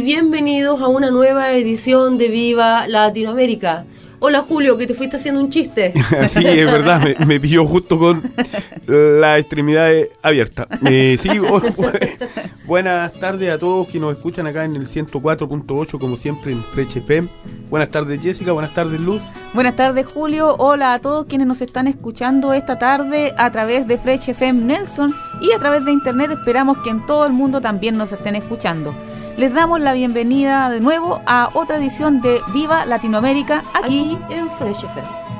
Y bienvenidos a una nueva edición de Viva Latinoamérica. Hola Julio, que te fuiste haciendo un chiste. Sí, es verdad, me, me pilló justo con las extremidades abiertas. Eh, sí, oh, buenas tardes a todos que nos escuchan acá en el 104.8, como siempre en FM. Buenas tardes Jessica, buenas tardes Luz. Buenas tardes Julio, hola a todos quienes nos están escuchando esta tarde a través de Fresh FM Nelson y a través de internet esperamos que en todo el mundo también nos estén escuchando. Les damos la bienvenida de nuevo a otra edición de Viva Latinoamérica aquí, en Fresh FM.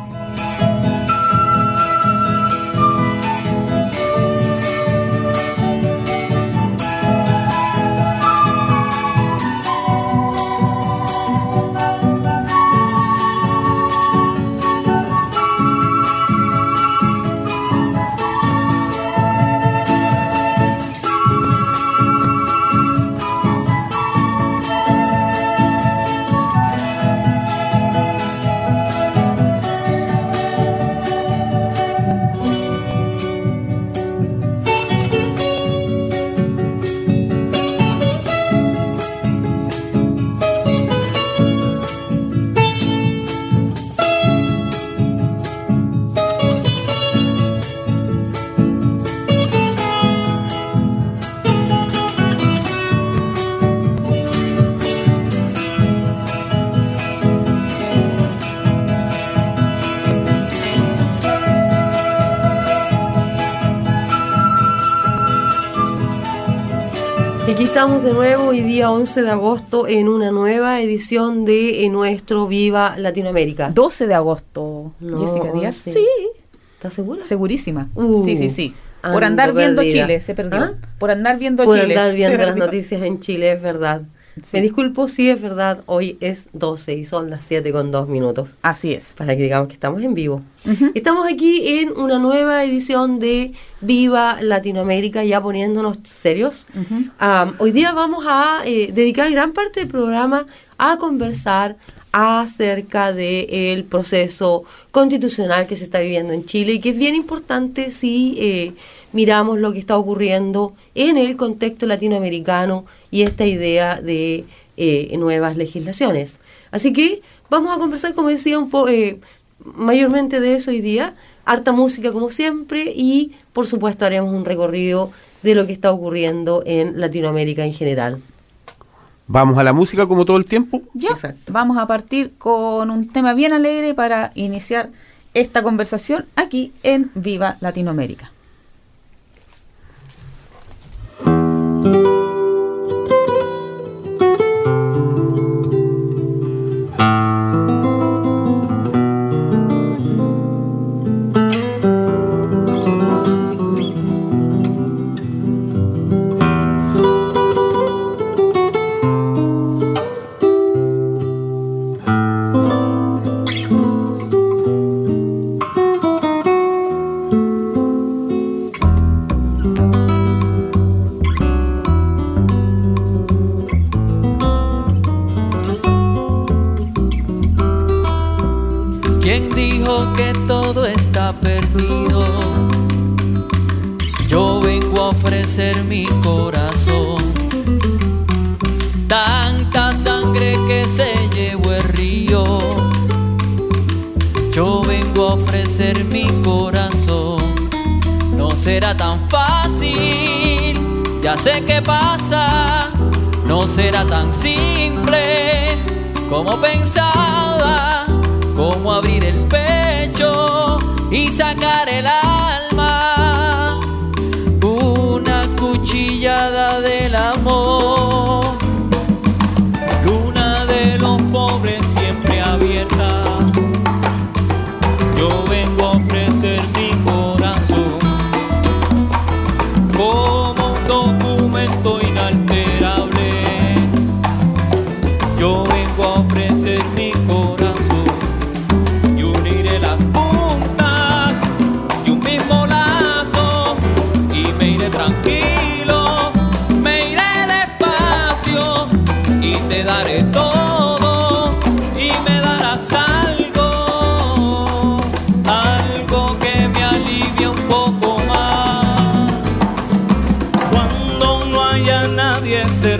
Día 11 de agosto en una nueva edición de eh, nuestro Viva Latinoamérica. 12 de agosto. No, Jessica Díaz. 11. Sí, ¿Estás segura? segurísima. Uh, sí, sí, sí. Por andar viendo perdida. Chile, se perdió. ¿Ah? Por andar viendo Por Chile. andar se viendo las noticias en Chile, es verdad. Me disculpo, sí es verdad, hoy es 12 y son las 7 con 2 minutos. Así es. Para que digamos que estamos en vivo. Estamos aquí en una nueva edición de Viva Latinoamérica, ya poniéndonos serios. Am, hoy día vamos a eh, dedicar gran parte del programa a conversar acerca del proceso constitucional que se está viviendo en Chile y que es bien importante si eh, miramos lo que está ocurriendo en el contexto latinoamericano y esta idea de eh, nuevas legislaciones. Así que vamos a conversar, como decía, un poco mayormente de eso hoy día, harta música como siempre y por supuesto haremos un recorrido de lo que está ocurriendo en Latinoamérica en general. Vamos a la música como todo el tiempo. Ya, Exacto. vamos a partir con un tema bien alegre para iniciar esta conversación aquí en Viva Latinoamérica.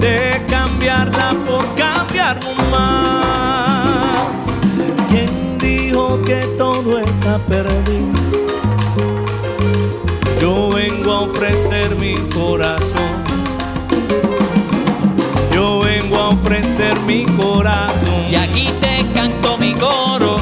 De cambiarla por cambiar más. ¿Quién dijo que todo está perdido? Yo vengo a ofrecer mi corazón. Yo vengo a ofrecer mi corazón. Y aquí te canto mi coro.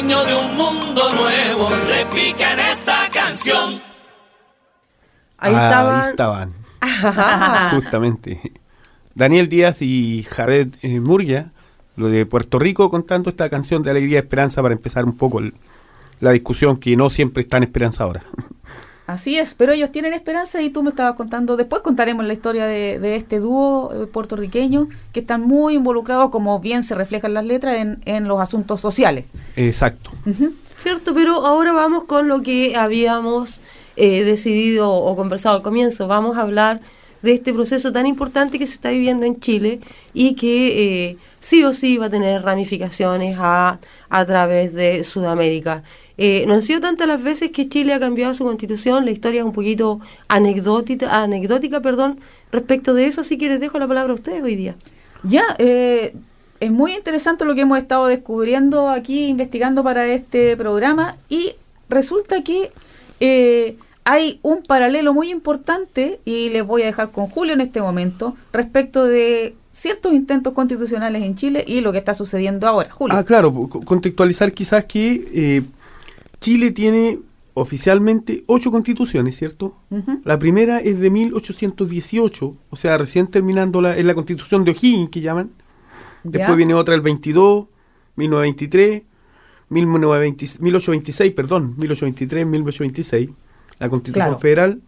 Sueño de un mundo nuevo repica en esta canción. Ahí Ah, estaban. Ahí estaban. Justamente. Daniel Díaz y Jared eh, Murgia, lo de Puerto Rico, contando esta canción de alegría y esperanza para empezar un poco el- la discusión que no siempre es tan esperanzadora. Así es, pero ellos tienen esperanza y tú me estabas contando, después contaremos la historia de, de este dúo eh, puertorriqueño que están muy involucrados, como bien se reflejan las letras, en, en los asuntos sociales. Exacto. ¿Cierto? Pero ahora vamos con lo que habíamos eh, decidido o conversado al comienzo. Vamos a hablar de este proceso tan importante que se está viviendo en Chile y que eh, sí o sí va a tener ramificaciones a, a través de Sudamérica. Eh, no han sido tantas las veces que Chile ha cambiado su constitución, la historia es un poquito anecdótica, anecdótica perdón, respecto de eso, así que les dejo la palabra a ustedes hoy día. Ya, eh, es muy interesante lo que hemos estado descubriendo aquí, investigando para este programa, y resulta que eh, hay un paralelo muy importante, y les voy a dejar con Julio en este momento, respecto de ciertos intentos constitucionales en Chile y lo que está sucediendo ahora. Julio. Ah, claro, co- contextualizar quizás que eh, Chile tiene oficialmente ocho constituciones, ¿cierto? Ujú. La primera es de 1818, o sea, recién terminando la, es la constitución de O'Higgins que llaman. Después Ya. viene otra el 22, 1923, 1920 1826, perdón, 1823, 1826, la constitución Claro. federal,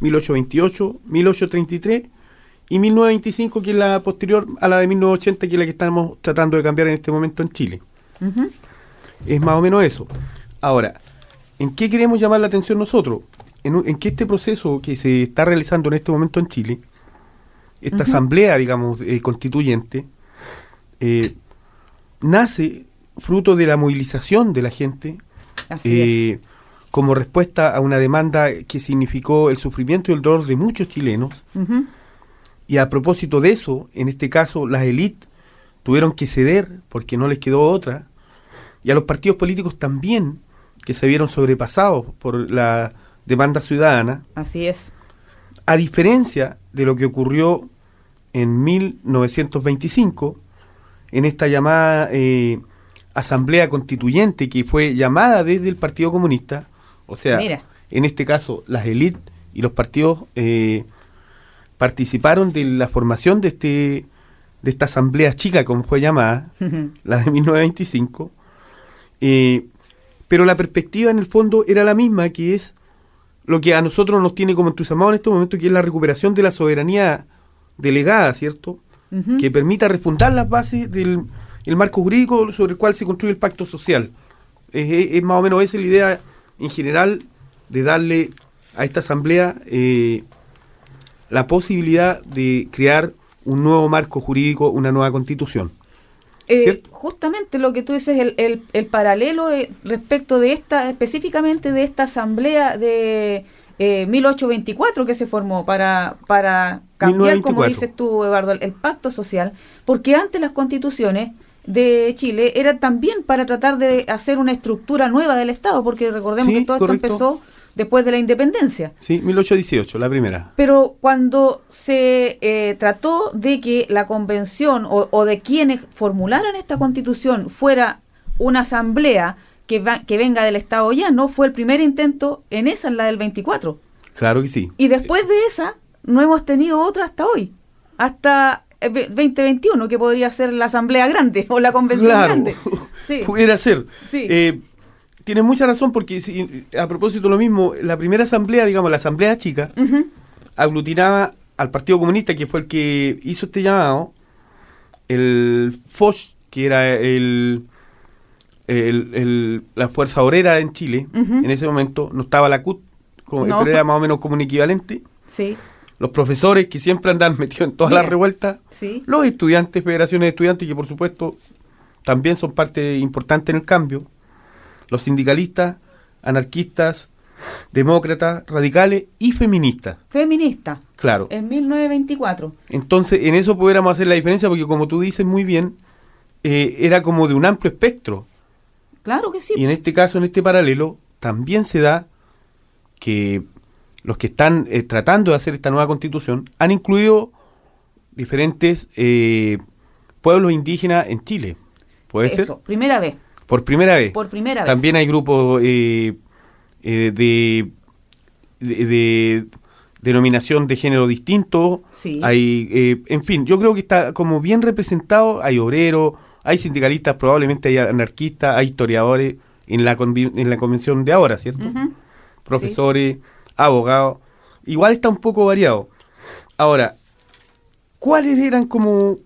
1828, 1833 y 1925, que es la posterior a la de 1980, que es la que estamos tratando de cambiar en este momento en Chile. Es más o menos eso. Ahora, ¿en qué queremos llamar la atención nosotros? En, en que este proceso que se está realizando en este momento en Chile, esta asamblea, digamos, eh, constituyente, eh, nace fruto de la movilización de la gente eh, como respuesta a una demanda que significó el sufrimiento y el dolor de muchos chilenos. Y a propósito de eso, en este caso, las élites tuvieron que ceder porque no les quedó otra. Y a los partidos políticos también, que se vieron sobrepasados por la demanda ciudadana, Así es. a diferencia de lo que ocurrió en 1925, en esta llamada eh, Asamblea Constituyente que fue llamada desde el Partido Comunista, o sea, Mira. en este caso las élites y los partidos eh, participaron de la formación de este de esta asamblea chica, como fue llamada, la de 1925, eh, pero la perspectiva en el fondo era la misma, que es lo que a nosotros nos tiene como entusiasmados en este momento, que es la recuperación de la soberanía delegada, ¿cierto? Que permita refundar las bases del el marco jurídico sobre el cual se construye el pacto social. Es, es- es más o menos esa la idea en general de darle a esta asamblea eh, la posibilidad de crear un nuevo marco jurídico, una nueva constitución. Eh, justamente lo que tú dices, el, el, el paralelo eh, respecto de esta, específicamente de esta asamblea de eh, 1824 que se formó para, para cambiar, como 1924. dices tú, Eduardo, el, el pacto social, porque antes las constituciones de Chile eran también para tratar de hacer una estructura nueva del Estado, porque recordemos Sí, que todo correcto. esto empezó después de la independencia. Sí, 1818, la primera. Pero cuando se eh, trató de que la convención o, o de quienes formularan esta constitución fuera una asamblea que, va- que venga del Estado ya, no fue el primer intento en esa, en la del 24. Claro que sí. Y después de esa, no hemos tenido otra hasta hoy, hasta el ve- 2021, que podría ser la asamblea grande o la convención Claro, grande. Sí. pudiera ser. Sí. Eh, tienes mucha razón porque si- a propósito lo mismo, la primera asamblea, digamos, la asamblea chica, aglutinaba al Partido Comunista, que fue el que hizo este llamado, el FOS, que era el, el- el- la fuerza obrera en Chile, en ese momento, no estaba la CUT, como, No. pero era más o menos como un equivalente, Sí, los profesores que siempre andan metidos en todas las revueltas, sí. los estudiantes, federaciones de estudiantes, que por supuesto también son parte importante en el cambio, los sindicalistas, anarquistas, demócratas, radicales y feministas, Feminista, claro. en 1924. Entonces, en eso pudiéramos hacer la diferencia, porque como tú dices muy bien, eh, era como de un amplio espectro. Claro que sí. Y en este caso, en este paralelo, también se da que los que están eh, tratando de hacer esta nueva constitución han incluido diferentes eh, pueblos indígenas en Chile. ¿Puede Eso, ser? primera vez. Por primera vez. Por primera vez. También hay grupos eh, eh, de, de, de denominación de género distinto. Sí. Hay, eh, en fin, yo creo que está como bien representado. Hay obreros, hay sindicalistas, probablemente hay anarquistas, hay historiadores en la, en la convención de ahora, ¿cierto? Profesores, abogados. Igual está un poco variado. Ahora, ¿cuáles eran como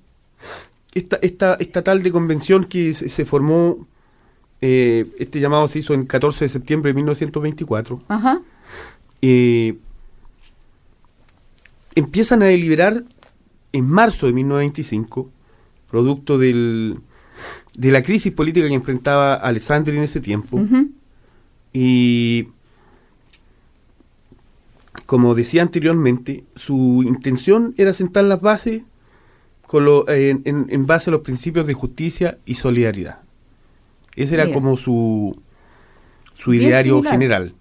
esta, esta, esta tal de convención que se, se formó eh, este llamado se hizo en 14 de septiembre de 1924. Ajá. eh, empiezan a deliberar en marzo de 1925, producto del, de la crisis política que enfrentaba Alessandri en ese tiempo. Y como decía anteriormente, su intención era sentar las bases con lo- en, en- en base a los principios de justicia y solidaridad. Ese era Mira. como su, su Bien ideario similar. general.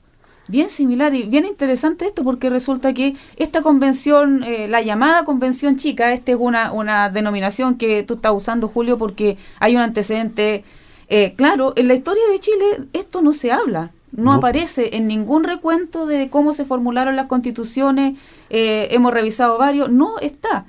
Bien similar y bien interesante esto porque resulta que esta convención, eh, la llamada convención chica, esta es una, una denominación que tú estás usando, Julio, porque hay un antecedente eh, claro. En la historia de Chile esto no se habla, no, No. aparece en ningún recuento de cómo se formularon las constituciones, eh, hemos revisado varios, no está.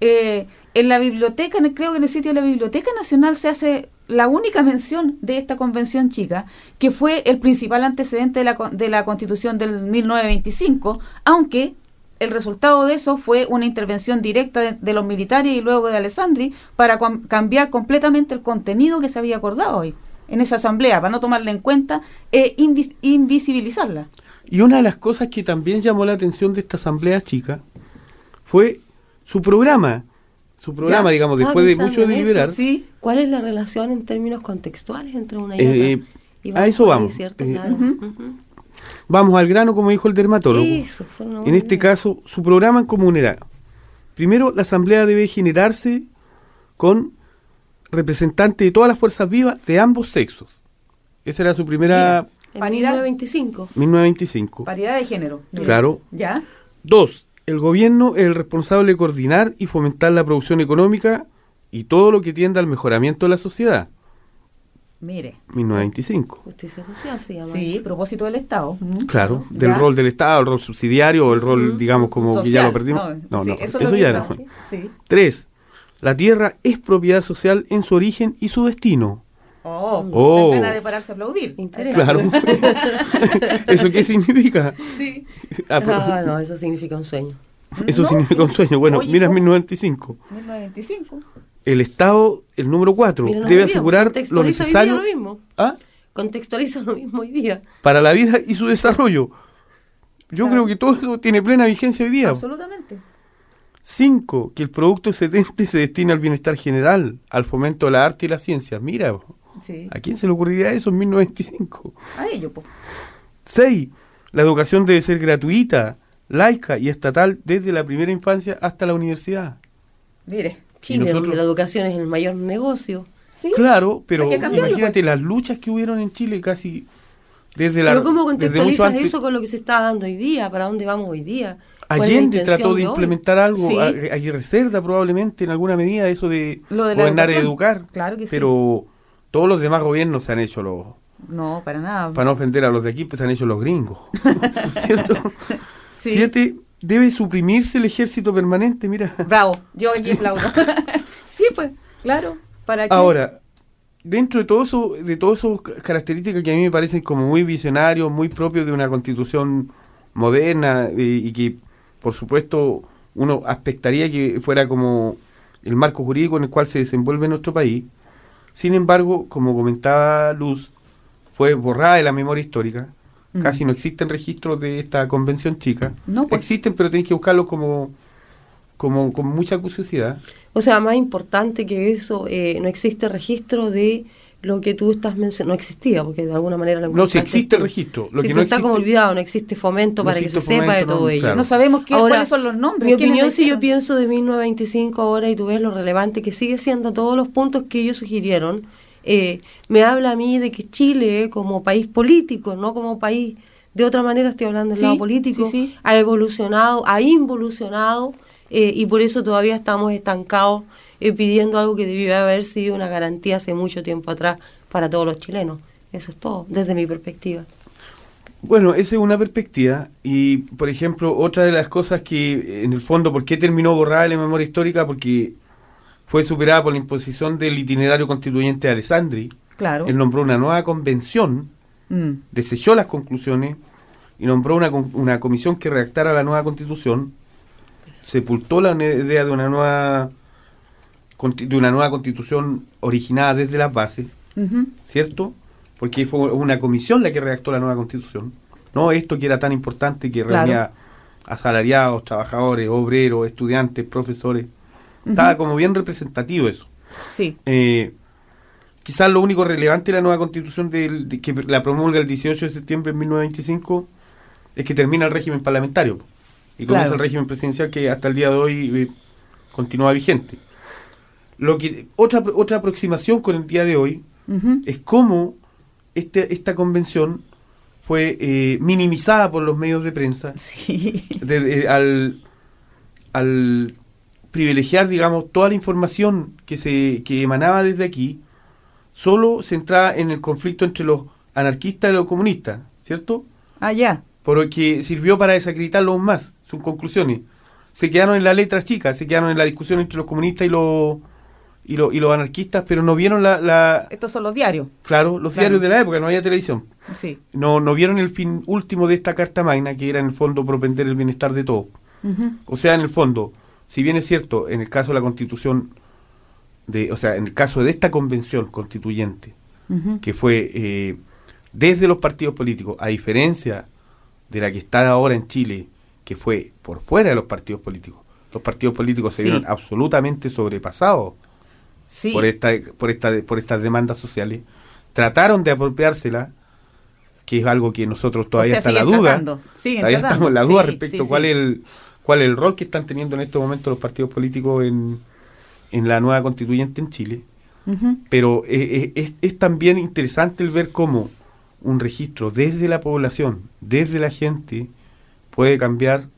Eh, en la biblioteca, en el- creo que en el sitio de la Biblioteca Nacional se hace la única mención de esta convención chica, que fue el principal antecedente de la, de la constitución del 1925, aunque el resultado de eso fue una intervención directa de, de los militares y luego de Alessandri para cambiar completamente el contenido que se había acordado hoy en esa asamblea, para no tomarla en cuenta e invis- invisibilizarla. Y una de las cosas que también llamó la atención de esta asamblea chica fue su programa. Su programa, Ya, digamos, después de mucho deliberar. Sí, ¿Cuál es la relación en términos contextuales entre una y Eh, otra? Y a eso vamos. ¿cierto? Eh, Claro. Vamos al grano, como dijo el dermatólogo. Eso, En este idea. caso, su programa en común era, primero, la asamblea debe generarse con representantes de todas las fuerzas vivas de ambos sexos. Esa era su primera, En Paridad. 1925. 1925. paridad de género. Claro. ¿Ya? Dos, el gobierno es el responsable de coordinar y fomentar la producción económica y todo lo que tienda al mejoramiento de la sociedad. Mire. 1925. Justicia social se llama Sí, propósito del Estado. Claro, del Ya. rol del Estado, el rol subsidiario o el rol, digamos, como que ya lo perdimos. No, sí, no, eso ya no. sí, sí. Tres, la tierra es propiedad social en su origen y su destino. Oh, Oh. ganas de pararse a aplaudir. Interesante. Claro. ¿Eso qué significa? Sí. Ah, pero- Ah, no, eso significa un sueño. eso No, significa un sueño. Bueno, Oye, mira ¿cómo? 1995. 1925. El Estado, el número cuatro, Mira, no debe hoy día, asegurar lo contextualiza hoy día necesario lo mismo. ¿ah? Contextualiza lo mismo hoy día. para la vida y su desarrollo. Yo Claro. creo que todo eso tiene plena vigencia hoy día. Absolutamente. Cinco, que el producto excedente se destina al bienestar general, al fomento de la arte y la ciencia. Mira, Sí. ¿a quién se le ocurriría eso en 1925? A ello, po. 6. La educación debe ser gratuita, laica y estatal desde la primera infancia hasta la universidad. Mire. Chile, nosotros- donde la educación es el mayor negocio. Sí. Claro, pero imagínate las luchas que hubieron en Chile casi desde la... Pero ¿cómo contextualizas eso con lo que se está dando hoy día? ¿Para dónde vamos hoy día? ¿Cuál es la Allende trató de implementar algo, Sí. a- Cerda probablemente en alguna medida eso de, Lo de la gobernar y educar. Claro que sí. Todos los demás gobiernos se han hecho los... No, para nada. Para no ofender a los de aquí, pues se han hecho los gringos. ¿Cierto? Sí. Siete, debe suprimirse el ejército permanente, mira. Bravo. Yo aquí aplaudo. sí, pues. Claro. ¿Para qué? Ahora, dentro de todo eso, de todas esas ca- características que a mí me parecen como muy visionarios, muy propios de una constitución moderna eh, y que, por supuesto, uno aspectaría que fuera como el marco jurídico en el cual se desenvuelve nuestro país. Sin embargo, como comentaba Luz, fue borrada de la memoria histórica. Mm. Casi no existen registros de esta convención chica. No, pues. Existen, pero tenéis que buscarlos como, como con mucha curiosidad. O sea, más importante que eso, eh, no existe registro de lo que tú estás mencionando. No existía, porque de alguna manera lo No, si existe tú. registro. Lo Sí, que no está como olvidado, no existe fomento No para que se sepa de todo no, ello. claro. No sabemos qué, Ahora, cuáles son los nombres. Mi opinión, si yo pienso de 1925 ahora y tú ves lo relevante que sigue siendo todos los puntos que ellos sugirieron, eh, me habla a mí de que Chile, como país político, no como país, de otra manera estoy hablando del Sí, lado político, sí, sí. ha evolucionado, ha involucionado eh, y por eso todavía estamos estancados eh, pidiendo algo que debió haber sido una garantía hace mucho tiempo atrás para todos los chilenos. Eso es todo, desde mi perspectiva. Bueno, esa es una perspectiva y, por ejemplo, otra de las cosas que, en el fondo, ¿por qué terminó borrada la memoria histórica? Porque fue superada por la imposición del itinerario constituyente de Alessandri. Claro. Él nombró una nueva convención, Mm. desechó las conclusiones y nombró una, con- una comisión que redactara la nueva constitución, sepultó la idea de una nueva de una nueva constitución originada desde las bases. ¿cierto? porque fue una comisión la que redactó la nueva constitución. No esto que era tan importante que Claro. reunía asalariados, trabajadores, obreros, estudiantes, profesores. Estaba como bien representativo eso. Sí, Eh, quizás lo único relevante de la nueva constitución del- de que la promulga el 18 de septiembre de 1925 es que termina el régimen parlamentario y comienza Claro. el régimen presidencial que hasta el día de hoy eh, continúa vigente. Lo que otra otra aproximación con el día de hoy es cómo este, esta convención fue eh, minimizada por los medios de prensa sí, de- de- al, al privilegiar, digamos, toda la información que se que emanaba desde aquí, solo centrada en el conflicto entre los anarquistas y los comunistas, ¿cierto? allá, Porque sirvió para desacreditarlos aún más, sus conclusiones. Se quedaron en la letra chica, se quedaron en la discusión entre los comunistas y los y, los- y los anarquistas, pero no vieron la, la estos son los diarios, claro, los Claro. diarios de la época, no había televisión. sí, No, no vieron el fin último de esta Carta Magna, que era en el fondo propender el bienestar de todos. O sea, en el fondo, si bien es cierto, en el caso de la constitución, de, o sea, en el caso de esta convención constituyente, que fue eh, desde los partidos políticos, a diferencia de la que está ahora en Chile, que fue por fuera de los partidos políticos, los partidos políticos se Sí. vieron absolutamente sobrepasados sí, por esta, por esta, por estas demandas sociales, trataron de apropiársela, que es algo que nosotros todavía O sea, está la duda. todavía tratando, estamos en la duda sí, respecto sí, a cuál es el cuál es el rol que están teniendo en estos momentos los partidos políticos en, en la nueva constituyente en Chile. Pero eh, es, es también interesante el ver cómo un registro desde la población, desde la gente, puede cambiar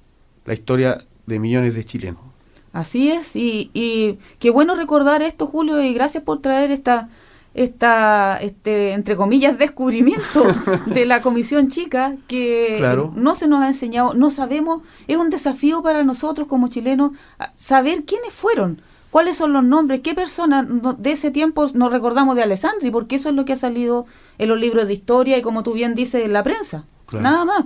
la historia de millones de chilenos. Así es, y, y qué bueno recordar esto, Julio, y gracias por traer esta, esta este, entre comillas, descubrimiento de la Comisión Chica, que Claro. no se nos ha enseñado, no sabemos, es un desafío para nosotros como chilenos saber quiénes fueron, cuáles son los nombres, qué personas de ese tiempo nos recordamos de Alessandri, porque eso es lo que ha salido en los libros de historia y como tú bien dices, en la prensa, Claro. nada más.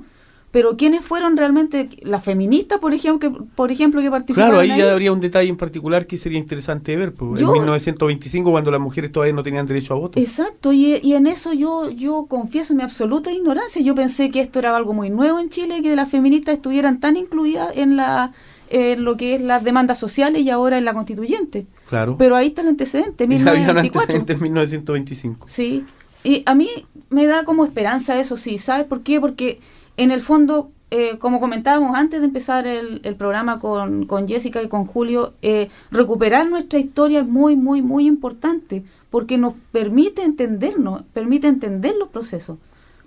Pero quiénes fueron realmente las feministas, por ejemplo, que, por ejemplo, que participaron Claro, ahí ahí? ya habría un detalle en particular que sería interesante de ver. pues, Yo- en 1925, cuando las mujeres todavía no tenían derecho a voto. Exacto, y, y en eso yo, yo confieso mi absoluta ignorancia. Yo pensé que esto era algo muy nuevo en Chile, que las feministas estuvieran tan incluidas en la en lo que es las demandas sociales y ahora en la constituyente. Claro. Pero ahí está el antecedente, Había un 1924. antecedente en 1925. Sí, y a mí me da como esperanza eso, sí, ¿sabes por qué? Porque en el fondo, eh, como comentábamos antes de empezar el, el programa con, con Jessica y con Julio, eh, recuperar nuestra historia es muy, muy, muy importante, porque nos permite entendernos, permite entender los procesos,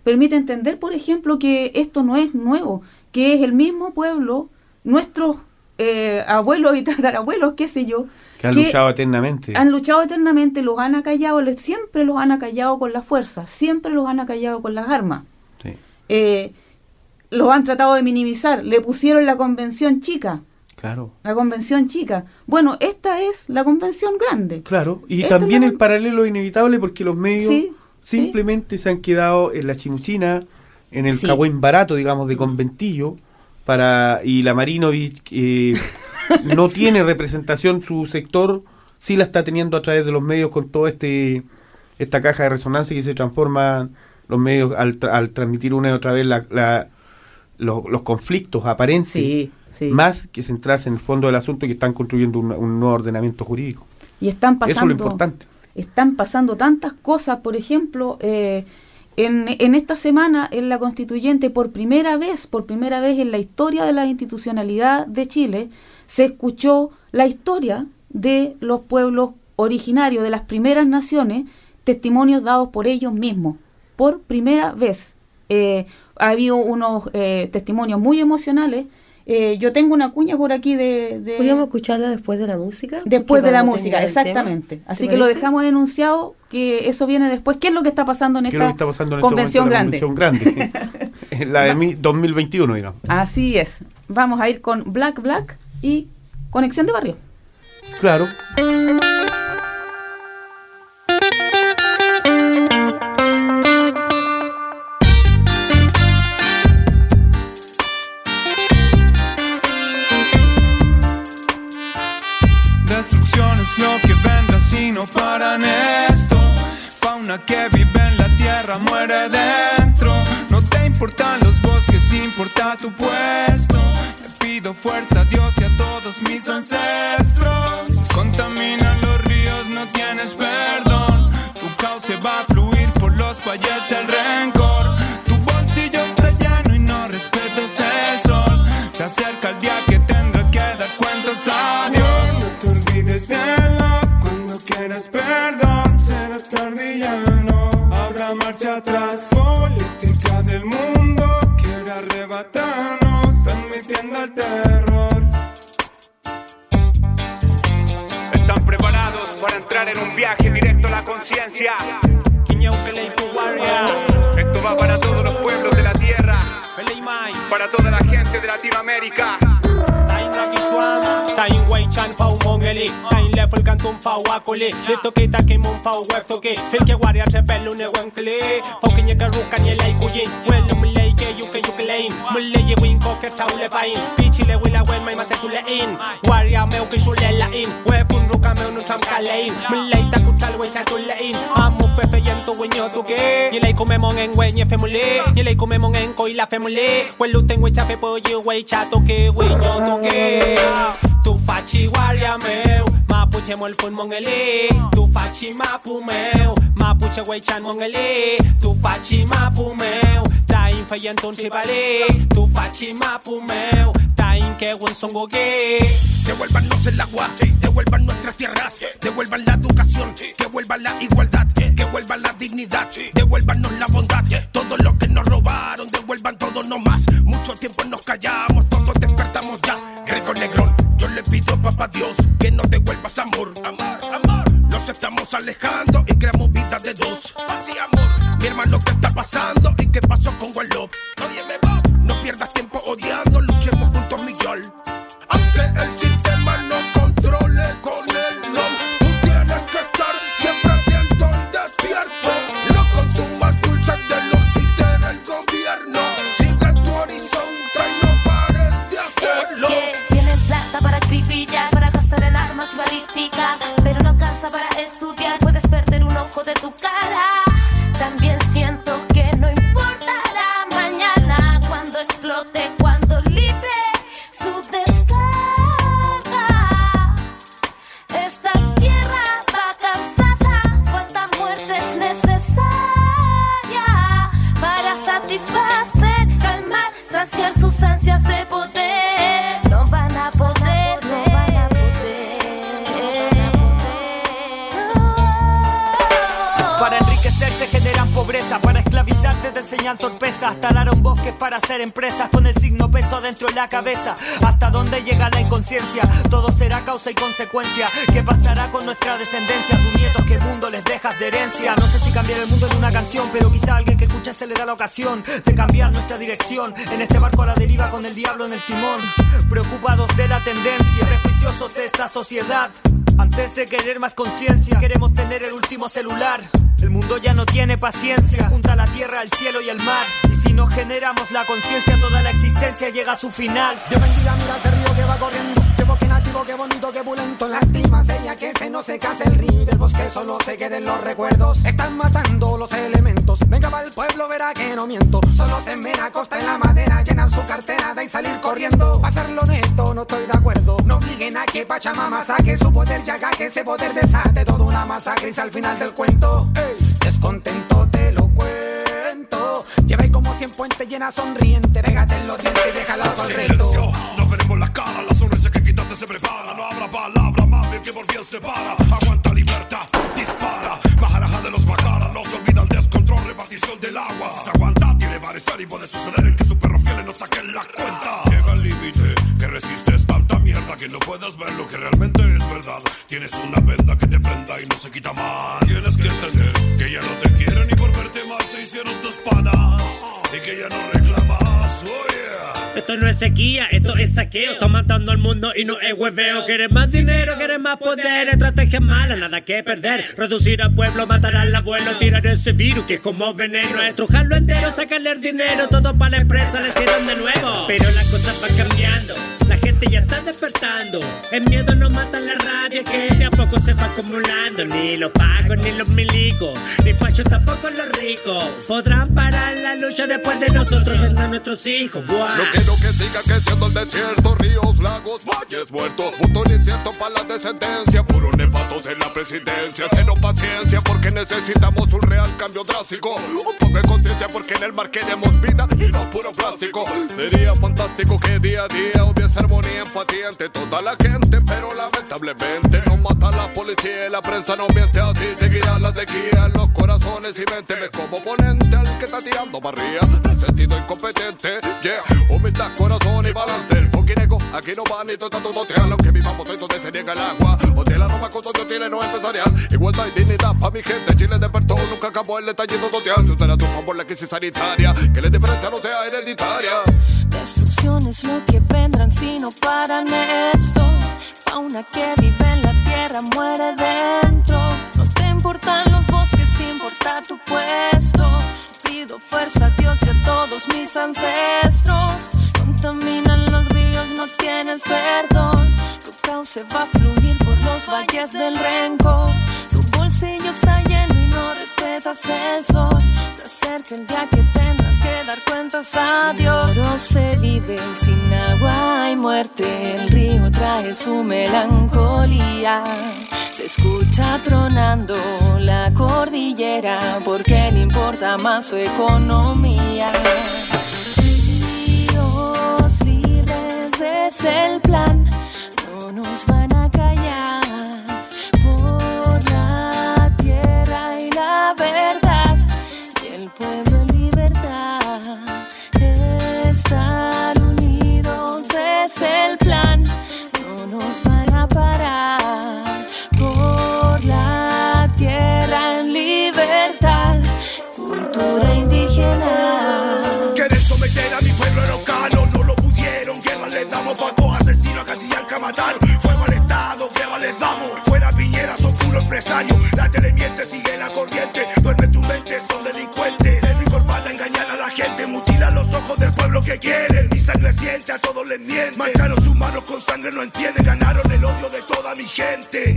permite entender, por ejemplo, que esto no es nuevo, que es el mismo pueblo, nuestros eh, abuelos y tatarabuelos, qué sé yo, Que han luchado eternamente. han luchado eternamente, los han acallado, les- siempre los han acallado con la fuerza, siempre los han acallado con las armas. Sí, Los han tratado de minimizar, le pusieron la convención chica, claro. la convención chica. Bueno, esta es la convención grande. Claro, y Esta también la- el paralelo inevitable porque los medios Sí, sí. simplemente se han quedado en la chimuchina, en el Sí. barato, digamos, de conventillo, para y la Marinovich eh, no tiene representación, su sector sí la está teniendo a través de los medios con todo este esta caja de resonancia que se transforma los medios al, tra- al transmitir una y otra vez la, la- los, los conflictos aparentes, Sí, sí. más que centrarse en el fondo del asunto y que están construyendo un, un nuevo ordenamiento jurídico. Y están Eso es pasando, lo importante. están pasando tantas cosas, por ejemplo, eh, en, en esta semana en la constituyente, por primera vez, por primera vez en la historia de la institucionalidad de Chile, se escuchó la historia de los pueblos originarios, de las primeras naciones, testimonios dados por ellos mismos, por primera vez. Eh, ha habido unos eh, testimonios muy emocionales. Eh, yo tengo una cuña por aquí de... de- ¿Podríamos escucharla después de la música? Después de la música, exactamente. ¿Te Así que lo dejamos enunciado que eso viene después. ¿Qué es lo que está pasando en ¿Qué es lo esta pasando en este convención grande? la convención grande? La de mi- 2021, digamos. Así es. Vamos a ir con Black Black y Conexión de Barrio. Claro. La femule Welu ten wen cha fe po ye wen cha toke wen yo tuke Tu faci waria meu Mapuche mol pun mongeli Tu faci mapu meu Mapuche weichan mongeli Tu faci mapu meu Ta in fayenton chibale Tu faci mapu meu Ta in que un songo que Devuélvanos el agua, devuelvan nuestras tierras, devuelvan la educación, devuelvan la igualdad, devuelvan la dignidad, devuélvanos la bondad, todo lo que nos robaron, devuelvan todo no más. Mucho tiempo nos callamos, todos despertamos ya. Greco Negrón, yo le pido papá Dios que nos devuelvas amor, amor, amor. Nos estamos alejando y creamos vida de dos. Y amor, mi hermano, ¿qué está pasando? ¿Y qué pasó con One Love? Óyeme, Bob, no pierdas tiempo Para hacer empresas con el signo peso dentro de la cabeza. Hasta dónde llega la inconsciencia, todo será causa y consecuencia. ¿Qué pasará con nuestra descendencia? Tus nietos, ¿qué mundo les dejas de herencia? No sé si cambiar el mundo en una canción, pero quizá alguien que escucha se le da la ocasión de cambiar nuestra dirección. En este barco a la deriva con el diablo en el timón. Preocupados de la tendencia, prejuiciosos de esta sociedad. Antes de querer más conciencia, queremos tener el último celular. El mundo ya no tiene paciencia, junta la tierra, el cielo y el mar. Y si no generamos la conciencia, toda la existencia llega a su final. Dios bendiga, mira ese río que va corriendo. Qué bonito, qué pulento. Lástima sería que se no se case el río y del bosque solo se queden los recuerdos. Están matando los elementos. Venga para el pueblo, verá que no miento. Solo se me acosta en la madera, llenar su cartera de y salir corriendo. Pa' hacerlo honesto, no estoy de acuerdo. No obliguen a que Pachamama saque su poder, ya que ese poder desate toda una masacre y al final del cuento. Ey, descontento te lo cuento. Lleva como 100 puentes llena sonriente. Pégate en los dientes y déjala al reto. Silencio, que por se para. Aguanta libertad, dispara. Majaraja de los bajaras, no se olvida el descontrol, repartición del agua. Si se aguanta, tiene parecer y puede suceder en que sus perros fieles no saquen la cuenta. Llega el límite, que resistes tanta mierda que no puedas ver lo que realmente es verdad. Tienes una venda que te prenda y no se quita más. Tienes que entender sequía, esto es saqueo. Está matando al mundo y no es hueveo. Quieres más dinero, quieres más poder. Estrategia mala, nada que perder. Reducir al pueblo, matar al abuelo. Tirar ese virus que es como veneno. Estrujarlo entero, sacarle el dinero. Todo para la empresa, les tiran de nuevo. Pero las cosas van cambiando. La gente ya está despertando. El miedo no mata la rabia que de a poco se va acumulando. Ni los pagos, ni los milicos. Ni Pacho tampoco los ricos. Podrán parar la lucha después de nosotros. Vendrán nuestros hijos. Buah. Que siga creciendo el desierto, ríos, lagos, valles muertos. Futuro incierto para la descendencia, puros nefatos en la presidencia. Cero paciencia porque necesitamos un real cambio drástico. Un poco de conciencia porque en el mar queremos vida y no puro plástico. Sería fantástico que día a día hubiese armonía, empatía entre toda la gente, pero lamentablemente no mata la policía y la prensa no miente así. Seguirá la sequía en los corazones y mente. Me como oponente al que está tirando barría. Resentido incompetente, yeah. Humildad, corazón y balance. El fucking ego, aquí no va ni todo todo te Aunque vivamos esto de se niega el agua. O de la ropa con socio chileno empresarial. Igualdad y dignidad pa' mi gente. Chile despertó, nunca acabó el detallito total. Tú serás tu favor la crisis sanitaria. Que la diferencia no sea hereditaria. Destrucción es lo que vendrán si no paran esto. Fauna que vive en la tierra muere dentro. No te importan los bosques, importa tu puesto. Pido fuerza Dios y a todos mis ancestros. Contaminan los ríos, no tienes perdón. Tu cauce va a fluir por los valles del rencor. Bolsillo está lleno y no respetas el sol. Se acerca el día que tendrás que dar cuentas a Dios. No se vive sin agua y muerte. El río trae su melancolía. Se escucha tronando la cordillera porque le importa más su economía. Ríos libres es el plan, no nos van a empresario. La tele miente, sigue la corriente. Duerme tu mente, son delincuentes. De mi corbata engañan a la gente, mutilan los ojos del pueblo que quieren. Mi sangre siente, a todos les mienten. Mancharon sus manos con sangre, no entienden. Ganaron el odio de toda mi gente.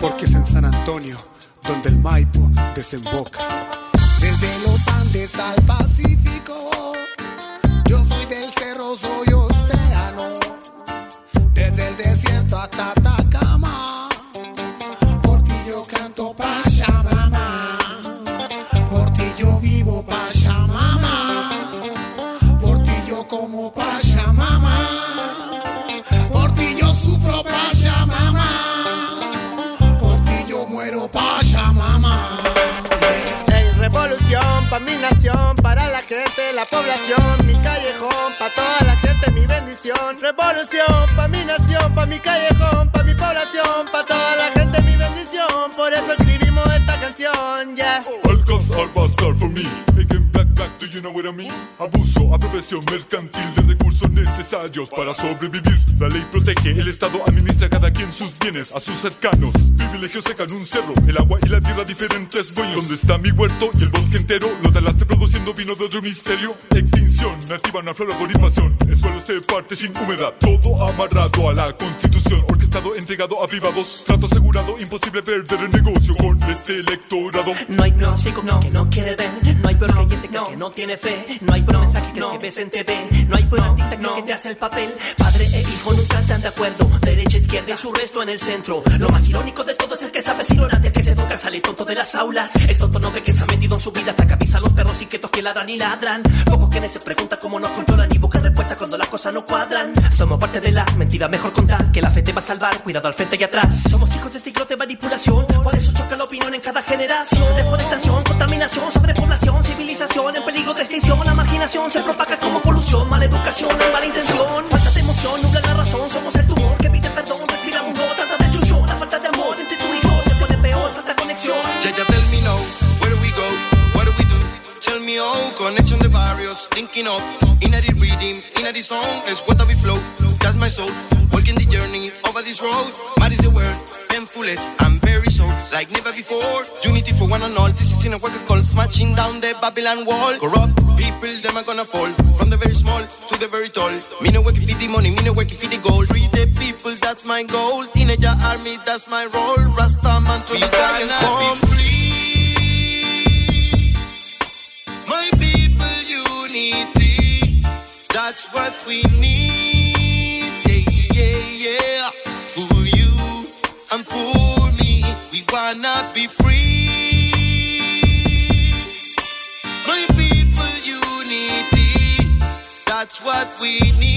Porque es en San Antonio donde el Maipo desemboca. Desde los Andes al Pacífico. Yo soy del cerro, soy océano. Desde el desierto hasta Atacama. Por ti yo canto Pachamama. Por ti yo vivo Pachamama. Por ti yo como Pachamama. pa' mi nación, para la gente, la población, mi callejón, pa' toda la gente, mi bendición. Revolución, pa' mi nación, pa' mi callejón, pa' mi población, pa' toda la gente, mi bendición. Por eso escribimos esta canción, ya. Yeah. for me you know what I mean? Abuso, apropiación mercantil de recursos necesarios para sobrevivir. La ley protege, el Estado administra cada quien sus bienes a sus cercanos. Privilegios secan un cerro, el agua y la tierra diferentes dueños. ¿Dónde está mi huerto y el bosque entero? Lo talaste produciendo vino de otro misterio. Extinción, nativa una flora por invasión. El suelo se parte sin humedad. Todo amarrado a la constitución. Orquestado, entregado a privados. Trato asegurado, imposible perder el negocio con este electorado. No hay pronóstico que no quiere ver. No hay prueba que que no tiene fe. No hay promesa que cree que ves en TV. No hay prueba artista que te hace el papel. Padre e hijo nunca están de acuerdo. Derecha, izquierda y su resto en el centro. Lo más irónico de todo es el que sabe si ignorante que se toca sale tonto de las aulas. El tonto no ve que se ha metido en su vida hasta que avisan los perros y quietos que ladran y ladran. Pocos quienes se preguntan cómo no controlan y buscan respuestas cuando las cosas no cuadran. Somos parte de la mentira, mejor contar que la fe te va a salvar. Cuidado al frente y atrás. Somos hijos de ciclos de manipulación. Por eso choca la opinión en cada generación. Deforestación, contaminación, sobrepoblación, civilización en peligro de extinción. La marginación se propaga como polución, mala educación, mala intención. Falta de emoción, nubla la razón. Somos el tumor que pide perdón, respira mundo, tanta destrucción. La falta de amor entre tú y yo se pone peor, falta conexión. Ya, ya, tell me now, where do we go? What do we do? Tell me how, connection de barrios, thinking of, in a reading, in a song, is what we flow. That's my soul, walking the journey over this road. Mad is the word, painfulest, I'm very so, like never before. Unity for one and all, this is in a work called smashing down the Babylon wall. Corrupt people, them are gonna fall, from the very small to the very tall. Me no work if the money, me no work if the gold. Free the people, that's my goal. In a army, that's my role. Rasta man to the be free. My people, unity, that's what we need. Yeah, yeah, yeah. For you and for wanna be free. My people, unity, that's what we need.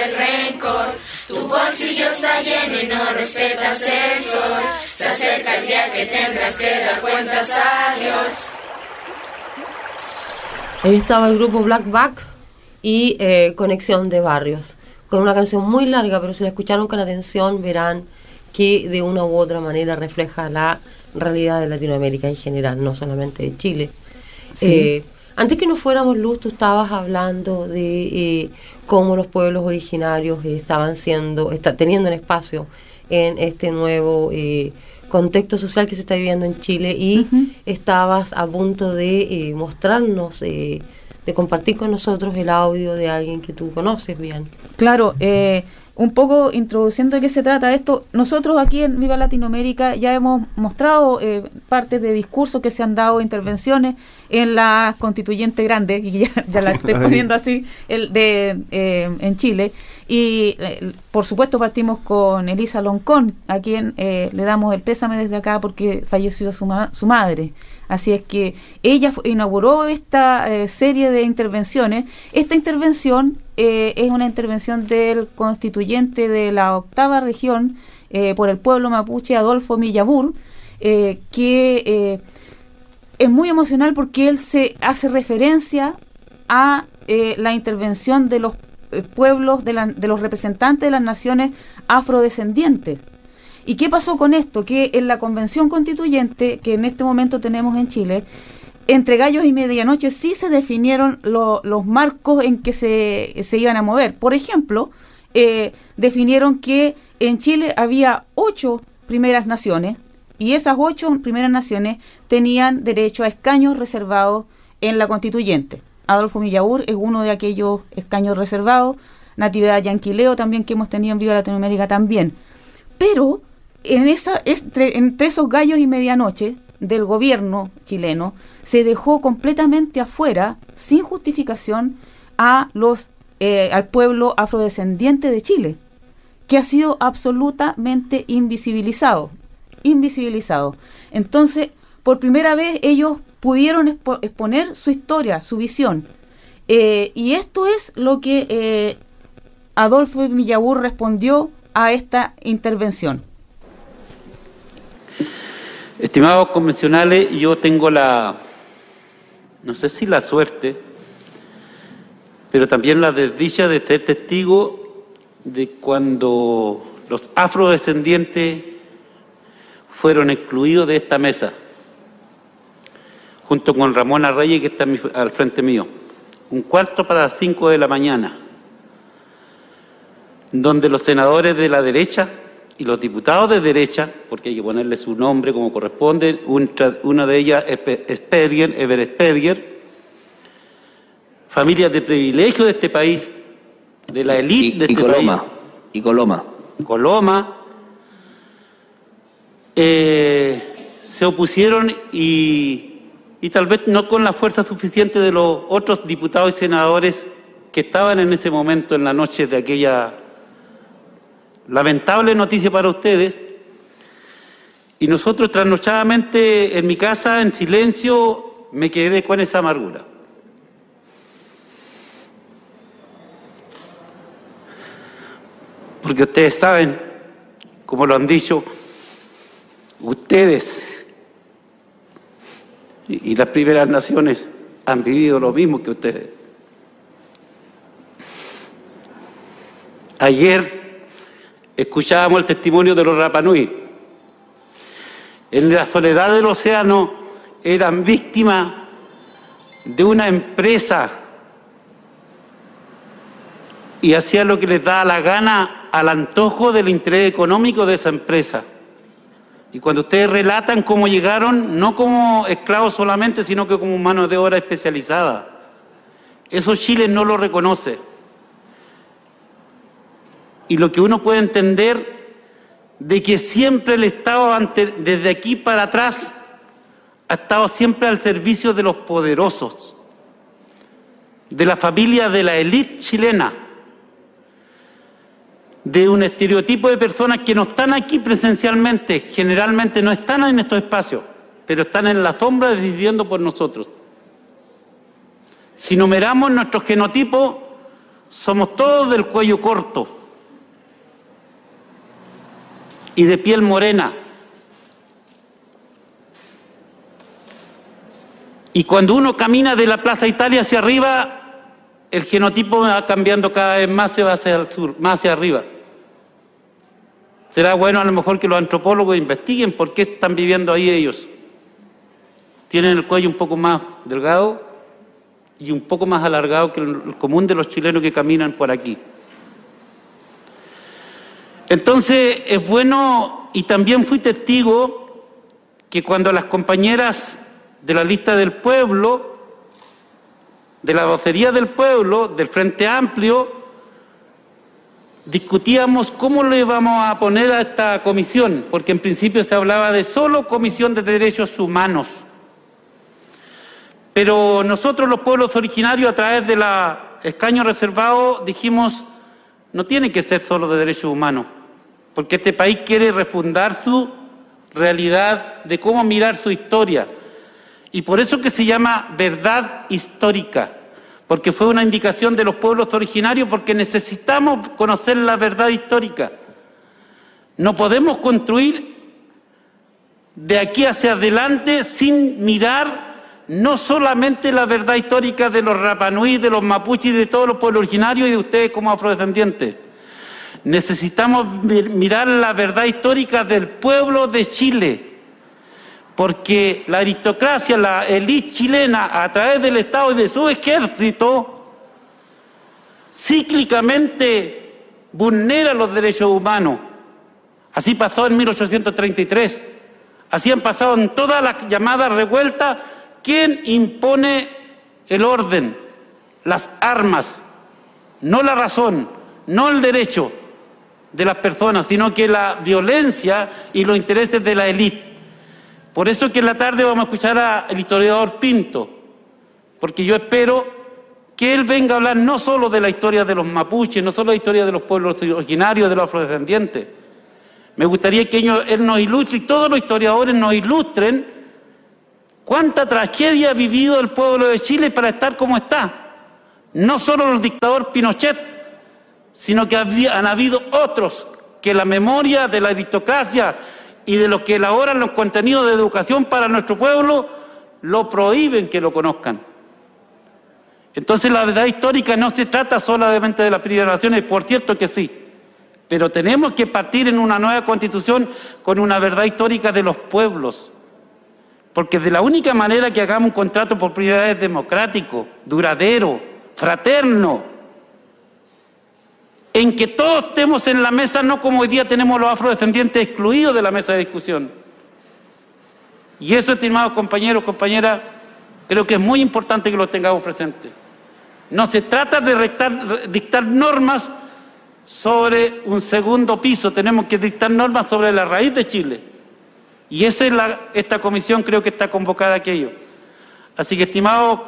Del rencor. Tu bolsillo está lleno y no respetas el sol. Se acerca el día que tendrás que dar cuentas a Dios. Ahí estaba el grupo Black Back y eh, Conexión de Barrios, con una canción muy larga, pero si la escucharon con atención verán que de una u otra manera refleja la realidad de Latinoamérica en general, no solamente de Chile. Sí. Eh, antes que nos fuéramos, Luz, tú estabas hablando de eh, cómo los pueblos originarios estaban siendo, está teniendo un espacio en este nuevo eh, contexto social que se está viviendo en Chile y estabas a punto de eh, mostrarnos, eh, de compartir con nosotros el audio de alguien que tú conoces bien. Claro, eh, un poco introduciendo de qué se trata esto, nosotros aquí en Viva Latinoamérica ya hemos mostrado eh, partes de discursos que se han dado, intervenciones en la constituyente grande, y ya, ya la estoy poniendo así, el de eh, en Chile. Y eh, por supuesto partimos con Elisa Loncón, a quien eh, le damos el pésame desde acá porque falleció su, ma- su madre. Así es que ella inauguró esta eh, serie de intervenciones. Esta intervención eh, es una intervención del constituyente de la octava región eh, por el pueblo mapuche, Adolfo Millabur, eh, que es muy emocional porque él se hace referencia a la intervención de los pueblos, de, la- de los representantes de las naciones afrodescendientes. ¿Y qué pasó con esto? Que en la convención constituyente que en este momento tenemos en Chile, entre gallos y medianoche sí se definieron lo- los marcos en que se, se iban a mover. Por ejemplo, eh, definieron que en Chile había ocho primeras naciones y esas ocho primeras naciones tenían derecho a escaños reservados en la constituyente. Adolfo Millaur es uno de aquellos escaños reservados, Natividad Yanquileo también que hemos tenido en Viva Latinoamérica también. Pero en esa, entre, entre esos gallos y medianoche del gobierno chileno se dejó completamente afuera, sin justificación, a los eh, al pueblo afrodescendiente de Chile, que ha sido absolutamente invisibilizado, invisibilizado. Entonces, por primera vez ellos pudieron expo- exponer su historia, su visión. Eh, y esto es lo que eh, Adolfo Millabur respondió a esta intervención. Estimados convencionales, yo tengo la, no sé si la suerte, pero también la desdicha de ser testigo de cuando los afrodescendientes fueron excluidos de esta mesa, junto con Ramona Reyes, que está al frente mío. Un cuarto para las cinco de la mañana, donde los senadores de la derecha y los diputados de derecha, porque hay que ponerle su nombre como corresponde, una de ellas es Pe- Sperger, Ever Sperger, familias de privilegio de este país, de la élite de este Coloma, país. Y Coloma. Coloma, eh, se opusieron y, y tal vez no con la fuerza suficiente de los otros diputados y senadores que estaban en ese momento en la noche de aquella lamentable noticia para ustedes. Y nosotros trasnochadamente en mi casa, en silencio, me quedé con esa amargura. Porque ustedes saben, como lo han dicho, ustedes y, las primeras naciones han vivido lo mismo que ustedes. Ayer escuchábamos el testimonio de los Rapanui. En la soledad del océano eran víctimas de una empresa y hacían lo que les daba la gana al antojo del interés económico de esa empresa. Y cuando ustedes relatan cómo llegaron, no como esclavos solamente, sino que como mano de obra especializada, eso Chile no lo reconoce. Y lo que uno puede entender de que siempre el Estado, desde aquí para atrás, ha estado siempre al servicio de los poderosos, de la familia de la élite chilena, de un estereotipo de personas que no están aquí presencialmente, generalmente no están en estos espacios, pero están en la sombra decidiendo por nosotros. Si numeramos nuestros genotipos, somos todos del cuello corto y de piel morena. Y cuando uno camina de la Plaza Italia hacia arriba, el genotipo va cambiando cada vez más, se va hacia el sur, más hacia arriba. Será bueno a lo mejor que los antropólogos investiguen por qué están viviendo ahí ellos. Tienen el cuello un poco más delgado y un poco más alargado que el común de los chilenos que caminan por aquí. Entonces es bueno, y también fui testigo, que cuando las compañeras de la lista del pueblo, de la vocería del pueblo, del Frente Amplio, discutíamos cómo le vamos a poner a esta comisión, porque en principio se hablaba de solo Comisión de Derechos Humanos. Pero nosotros los pueblos originarios a través de la escaño reservado dijimos, no tiene que ser solo de derechos humanos, porque este país quiere refundar su realidad de cómo mirar su historia. Y por eso que se llama verdad histórica, porque fue una indicación de los pueblos originarios, porque necesitamos conocer la verdad histórica. No podemos construir de aquí hacia adelante sin mirar no solamente la verdad histórica de los Rapanui, de los Mapuches de todos los pueblos originarios y de ustedes como afrodescendientes. Necesitamos mi- mirar la verdad histórica del pueblo de Chile, porque la aristocracia, la élite chilena, a través del Estado y de su ejército, cíclicamente vulnera los derechos humanos. Así pasó en 1833. Así han pasado en todas las llamadas revueltas. ¿Quién impone el orden? Las armas, no la razón, no el derecho de las personas, sino que la violencia y los intereses de la élite. Por eso que en la tarde vamos a escuchar al historiador Pinto, porque yo espero que él venga a hablar no solo de la historia de los mapuches, no solo de la historia de los pueblos originarios, de los afrodescendientes. Me gustaría que él nos ilustre y todos los historiadores nos ilustren cuánta tragedia ha vivido el pueblo de Chile para estar como está. No solo el dictador Pinochet, sino que han habido otros que la memoria de la aristocracia y de lo que elaboran los contenidos de educación para nuestro pueblo lo prohíben que lo conozcan. Entonces la verdad histórica no se trata solamente de las primeras naciones, por cierto que sí, pero tenemos que partir en una nueva constitución con una verdad histórica de los pueblos, porque de la única manera que hagamos un contrato por vez democrático, duradero, fraterno, en que todos estemos en la mesa, no como hoy día tenemos los afrodescendientes excluidos de la mesa de discusión. Y eso, estimados compañeros, compañeras, creo que es muy importante que lo tengamos presente. No se trata de dictar normas sobre un segundo piso, tenemos que dictar normas sobre la raíz de Chile. Y esa es la, esta comisión creo que está convocada a aquello. Así que, estimados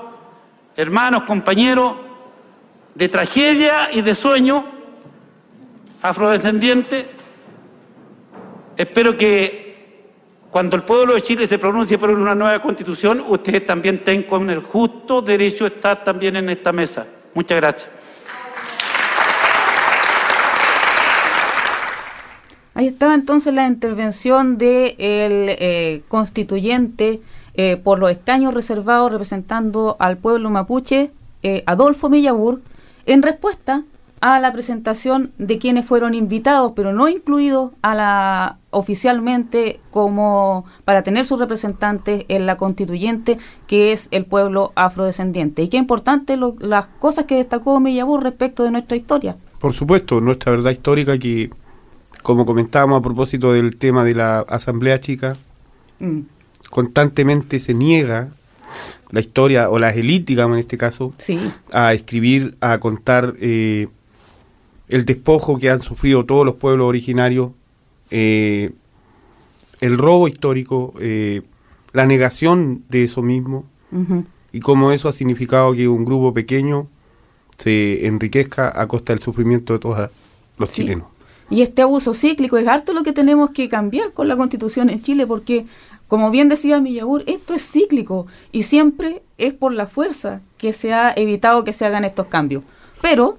hermanos, compañeros, de tragedia y de sueño afrodescendiente, espero que cuando el pueblo de Chile se pronuncie por una nueva constitución, ustedes también tengan el justo derecho a estar también en esta mesa. Muchas gracias. Ahí estaba entonces la intervención del constituyente eh, por los escaños reservados representando al pueblo mapuche, eh, Adolfo Millabur, en respuesta a la presentación de quienes fueron invitados, pero no incluidos a la oficialmente como para tener sus representantes en la constituyente, que es el pueblo afrodescendiente. Y qué importante lo- las cosas que destacó Millabur respecto de nuestra historia. Por supuesto, nuestra verdad histórica que, como comentábamos a propósito del tema de la Asamblea Chica, Mm. constantemente se niega la historia, o las digamos en este caso, a escribir, a contar eh, el despojo que han sufrido todos los pueblos originarios, eh, el robo histórico, eh, la negación de eso mismo, y cómo eso ha significado que un grupo pequeño se enriquezca a costa del sufrimiento de todos los chilenos. Y este abuso cíclico es harto lo que tenemos que cambiar con la constitución en Chile, porque, como bien decía Millabur, esto es cíclico y siempre es por la fuerza que se ha evitado que se hagan estos cambios. Pero,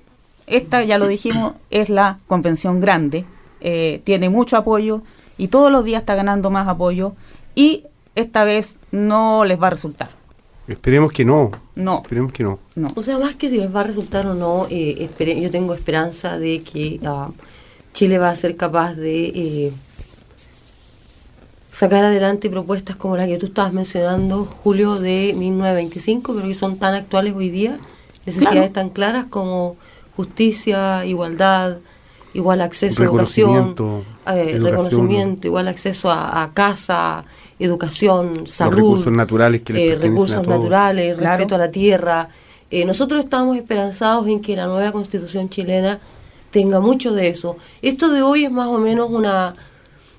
esta, ya lo dijimos, es la convención grande, eh, tiene mucho apoyo y todos los días está ganando más apoyo y esta vez no les va a resultar. Esperemos que no. No. Esperemos que no. O sea, más que si les va a resultar o no, eh, espere- yo tengo esperanza de que ah, Chile va a ser capaz de eh, sacar adelante propuestas como la que tú estabas mencionando, Julio, de 1925, pero que son tan actuales hoy día, necesidades Claro. tan claras como justicia, igualdad, igual acceso a educación, Reconocimiento, eh, educación. reconocimiento, igual acceso a, a casa, educación, salud, recursos naturales que les eh, a naturales, Claro. respeto a la tierra. Eh, nosotros estamos esperanzados en que la nueva constitución chilena tenga mucho de eso. Esto de hoy es más o menos una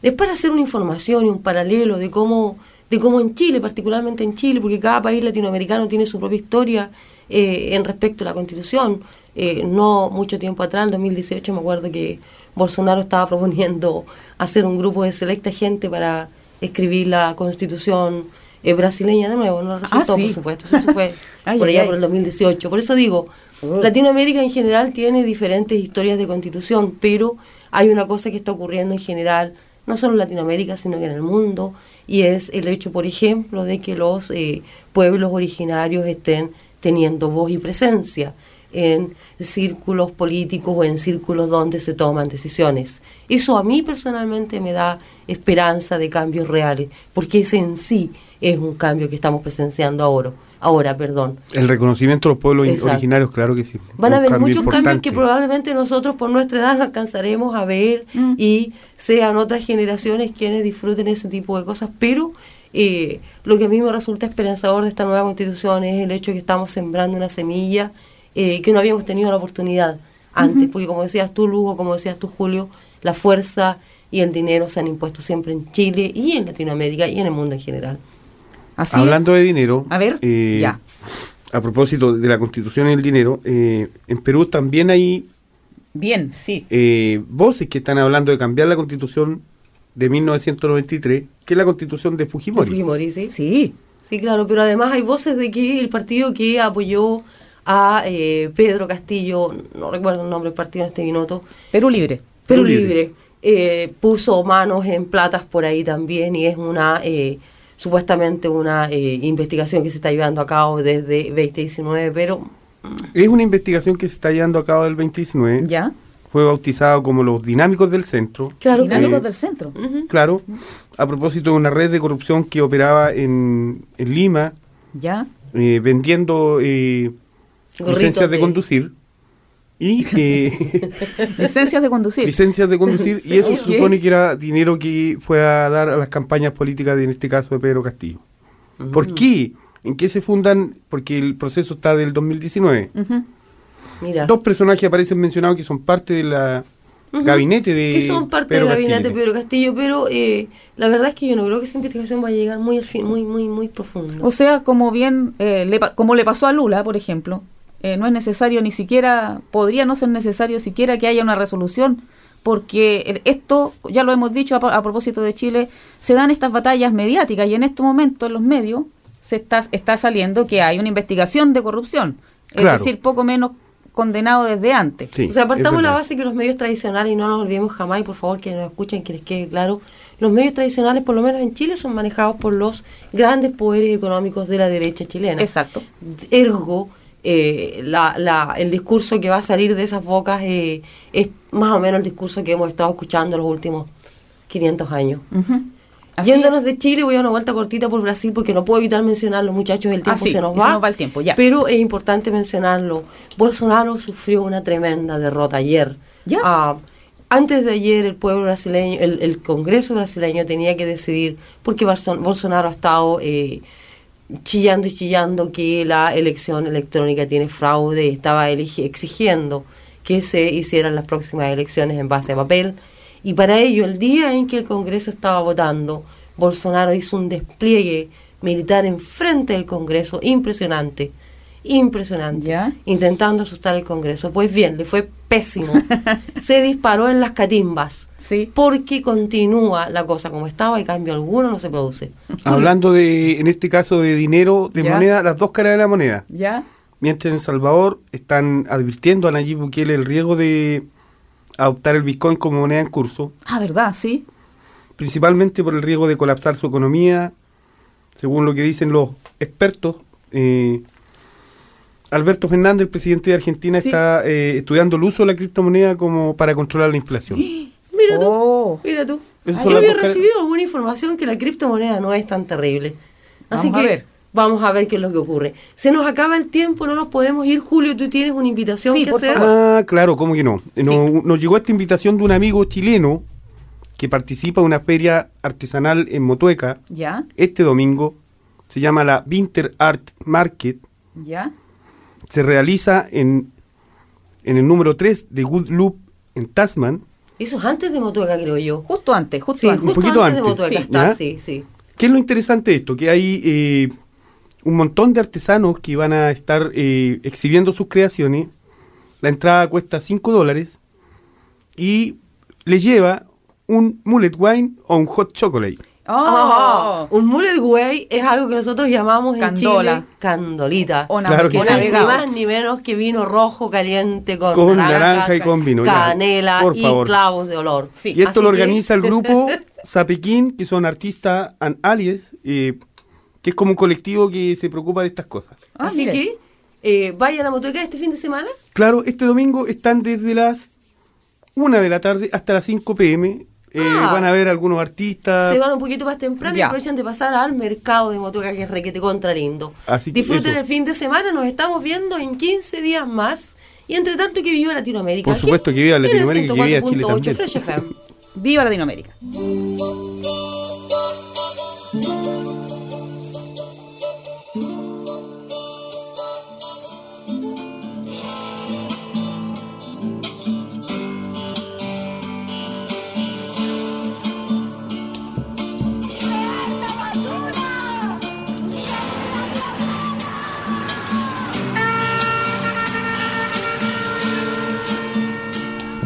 es para hacer una información y un paralelo de cómo de cómo en Chile, particularmente en Chile, porque cada país latinoamericano tiene su propia historia eh, en respecto a la constitución. Eh, no mucho tiempo atrás, en 2018, me acuerdo que Bolsonaro estaba proponiendo hacer un grupo de selecta gente para escribir la constitución eh, brasileña de nuevo. No resultó, Ah, sí. por supuesto. Eso fue Ay, por allá ay. por el 2018. Por eso digo, Latinoamérica en general tiene diferentes historias de constitución, pero hay una cosa que está ocurriendo en general, no solo en Latinoamérica, sino que en el mundo, y es el hecho, por ejemplo, de que los eh, pueblos originarios estén teniendo voz y presencia en círculos políticos o en círculos donde se toman decisiones. Eso a mí personalmente me da esperanza de cambios reales, porque ese en sí es un cambio que estamos presenciando ahora. Ahora, perdón. El reconocimiento de los pueblos Exacto. originarios, claro que sí. Van a haber cambio muchos cambios que probablemente nosotros por nuestra edad no alcanzaremos a ver y sean otras generaciones quienes disfruten ese tipo de cosas, pero eh, lo que a mí me resulta esperanzador de esta nueva constitución es el hecho de que estamos sembrando una semilla eh, que no habíamos tenido la oportunidad antes, porque como decías tú, Lugo, como decías tú, Julio, la fuerza y el dinero se han impuesto siempre en Chile y en Latinoamérica y en el mundo en general. Así Hablando de dinero, A ver, eh, ya. a propósito de la constitución y el dinero, eh, en Perú también hay Bien, sí. eh, voces que están hablando de cambiar la constitución de 1993, que es la constitución de Fujimori. De Fujimori, sí. Sí. Sí, claro, pero además hay voces de que el partido que apoyó a eh, Pedro Castillo, no recuerdo el nombre del partido en este minuto. Perú Libre. Perú Perú Libre. Libre. Eh, puso manos en platas por ahí también y es una, eh, supuestamente una eh, investigación que se está llevando a cabo desde 2019, pero Es una investigación que se está llevando a cabo del 2019. Ya. Fue bautizado como los dinámicos del centro. Claro, Dinámicos Eh, del centro. Claro, a propósito de una red de corrupción que operaba en, en Lima, Ya. eh, vendiendo eh, licencias de de- conducir y eh, Licencias de conducir. licencias de conducir y eso se supone que era dinero que fue a dar a las campañas políticas de, en este caso de Pedro Castillo. ¿Por qué? ¿En qué se fundan? Porque el proceso está del 2019. Ujú. mira. Dos personajes aparecen mencionados que son parte de la gabinete de que son parte Pedro del gabinete de. Pedro Castillo, pero eh, la verdad es que yo no creo que esa investigación va a llegar muy al fin, muy, muy, muy profundo. O sea, como bien, eh, le, pa- como le pasó a Lula, por ejemplo, eh, no es necesario ni siquiera, podría no ser necesario siquiera que haya una resolución, porque esto, ya lo hemos dicho a, pro- a propósito de Chile, se dan estas batallas mediáticas y en este momento en los medios se está, está saliendo que hay una investigación de corrupción, Claro. es decir, poco menos condenado desde antes. o sea, partamos la base que los medios tradicionales, y no nos olvidemos jamás, y por favor que nos escuchen, que les quede claro, los medios tradicionales, por lo menos en Chile, son manejados por los grandes poderes económicos de la derecha chilena. Exacto. Ergo, eh, la, la, el discurso que va a salir de esas bocas eh, es más o menos el discurso que hemos estado escuchando los últimos 500 años. Ujú. Así Yéndonos es. de Chile, voy a una vuelta cortita por Brasil porque no puedo evitar mencionarlo, muchachos, el tiempo Ah, se nos va. se nos va el tiempo, ya. Pero es importante mencionarlo. Bolsonaro sufrió una tremenda derrota ayer. Ah, antes de ayer, el pueblo brasileño, el, el Congreso brasileño tenía que decidir, porque Bolsonaro ha estado eh, chillando y chillando que la elección electrónica tiene fraude, y estaba exigiendo que se hicieran las próximas elecciones en base a papel. Y para ello, el día en que el Congreso estaba votando, Bolsonaro hizo un despliegue militar enfrente del Congreso impresionante, impresionante, intentando asustar al Congreso. Pues bien, le fue pésimo. Se disparó en las catimbas, porque continúa la cosa como estaba y cambio alguno no se produce. Hablando de, en este caso, de dinero, de Ya. moneda, las dos caras de la moneda. ¿Ya? Mientras en El Salvador están advirtiendo a Nayib Bukele el riesgo de adoptar el Bitcoin como moneda en curso, Ah, ¿verdad? Sí. principalmente por el riesgo de colapsar su economía, según lo que dicen los expertos. eh, Alberto Fernández, el presidente de Argentina, Sí. está eh, estudiando el uso de la criptomoneda como para controlar la inflación. Mira tú, mira tú. Yo las había recibido alguna información que la criptomoneda no es tan terrible. Así Vamos a que ver. vamos a ver qué es lo que ocurre. Se nos acaba el tiempo, no nos podemos ir. Julio, tú tienes una invitación que hacer. Ah, claro, ¿cómo que no? Nos, nos llegó esta invitación de un amigo chileno que participa en una feria artesanal en Motueca ¿Ya? este domingo. Se llama la Winter Art Market. ¿Ya? Se realiza en, en el número 3 de Good Loop en Tasman. Eso es antes de Motueca, creo yo. Justo antes, justo Sí, antes. Un poquito antes, de sí. está, ¿Ya? sí, sí. ¿Qué es lo interesante de esto? Que hay eh, un montón de artesanos que van a estar eh, exhibiendo sus creaciones. La entrada cuesta 5 dólares y le lleva un mullet wine o un hot chocolate. Ah, un mullet way es algo que nosotros llamamos Candola. en Chile candolita. O Claro que que sí. ni más ni menos que vino rojo caliente con, Con naranja y con vino, canela Por y favor. clavos de olor. y esto Así lo que- organiza el grupo Zapequín, que son artistas and alias, eh, que es como un colectivo que se preocupa de estas cosas. Ah, Así mire. que eh, vayan a Motueca este fin de semana. Claro, este domingo están desde las 1 de la tarde hasta las 5 pm. Eh, Ah. van a ver algunos artistas. Se van un poquito más temprano y Ya. aprovechan de pasar al mercado de Motueca, que es requete contra lindo. Así que Disfruten eso. el fin de semana, nos estamos viendo en 15 días más. Y entre tanto, que viva Latinoamérica. Por supuesto que viva Latinoamérica y que viva Chile 104.8 también. FM. Viva Latinoamérica.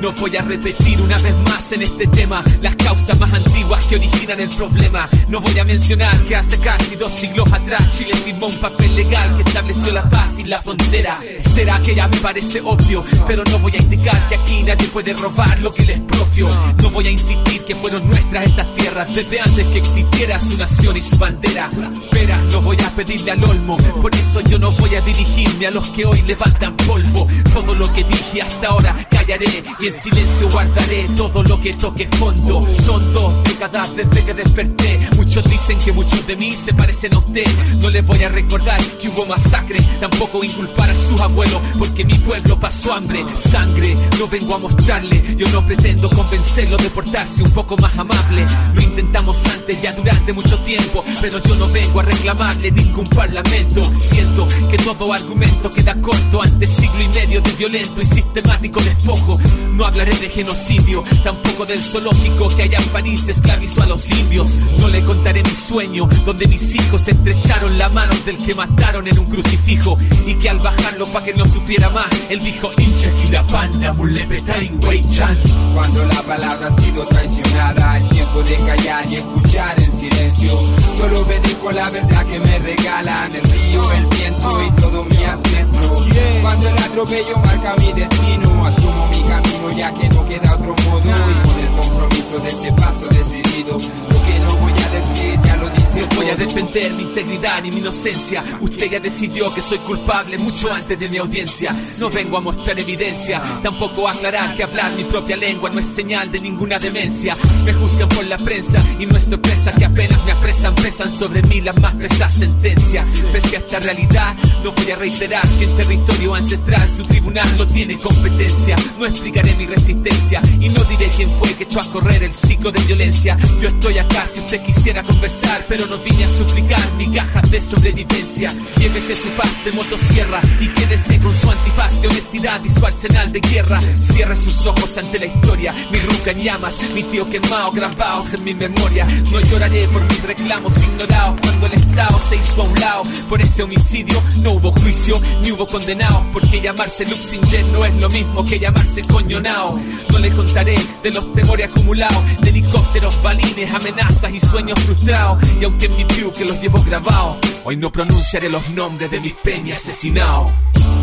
No voy a repetir una vez más en este tema las causas más antiguas que originan el problema. No voy a mencionar que hace casi dos siglos atrás Chile firmó un papel legal que estableció la paz y la frontera. Será que ya me parece obvio, pero no voy a indicar que aquí nadie puede robar lo que les propio. No voy a insistir que fueron nuestras estas tierras desde antes que existiera su nación y su bandera. Pero no voy a pedirle al olmo, por eso yo no voy a dirigirme a los que hoy levantan polvo. Todo lo que dije hasta ahora callaré y en silencio guardaré todo lo que toque fondo. Son dos décadas desde que desperté. Muchos dicen que muchos de mí se parecen a usted. No les voy a recordar que hubo masacre, tampoco inculpar a sus abuelos, porque mi pueblo pasó hambre, sangre. No vengo a mostrarle, yo no pretendo convencerlo de portarse un poco más amable. Lo intentamos antes ya durante mucho tiempo, pero yo no vengo a reclamarle ningún parlamento. Siento que todo argumento queda corto ante siglo y medio de violento y sistemático despojo. No hablaré de genocidio, tampoco del zoológico que allá en París esclavizó a los indios. No le contaré mi sueño, donde mis hijos estrecharon la mano del que mataron en un crucifijo y que al bajarlo pa' que no sufriera más, él dijo hincha panda mulepetain chan Cuando la palabra ha sido traicionada, es tiempo de callar y escuchar en silencio. Solo obedezco la verdad que me regalan el río, el viento y todo mi ancestro. Cuando el atropello marca mi destino, asumo mi camino ya que no queda otro modo. Y con el compromiso de este paso decidido, lo que no voy a decir ya lo dice Voy a defender mi integridad ni mi inocencia. Usted ya decidió que soy culpable mucho antes de mi audiencia. No vengo a mostrar evidencia, tampoco a aclarar que hablar mi propia lengua no es señal de ninguna demencia. Me juzgan por la prensa y no es sorpresa que apenas me apresan, pesan sobre mí las más pesadas sentencias. Pese a esta realidad, no voy a reiterar que en territorio ancestral su tribunal no tiene competencia. No explicaré mi resistencia y no diré quién fue que echó a correr el ciclo de violencia. Yo estoy acá si usted quisiera conversar, pero no vine a suplicar migajas de sobrevivencia. Llévese su paz de motosierra y quédese con su antifaz de honestidad y su arsenal de guerra. Cierre sus ojos ante la historia, mi ruca en llamas, mi tío quemado, grabados en mi memoria. No lloraré por mis reclamos ignorados cuando el Estado se hizo a un lado. Por ese homicidio no hubo juicio ni hubo condenados, porque llamarse Luxinger no es lo mismo que llamarse coñonao. No le contaré de los temores acumulados, de helicópteros, balines, amenazas y sueños frustrados. En mi view que los llevo grabados, hoy no pronunciaré los nombres de mis peñas asesinados.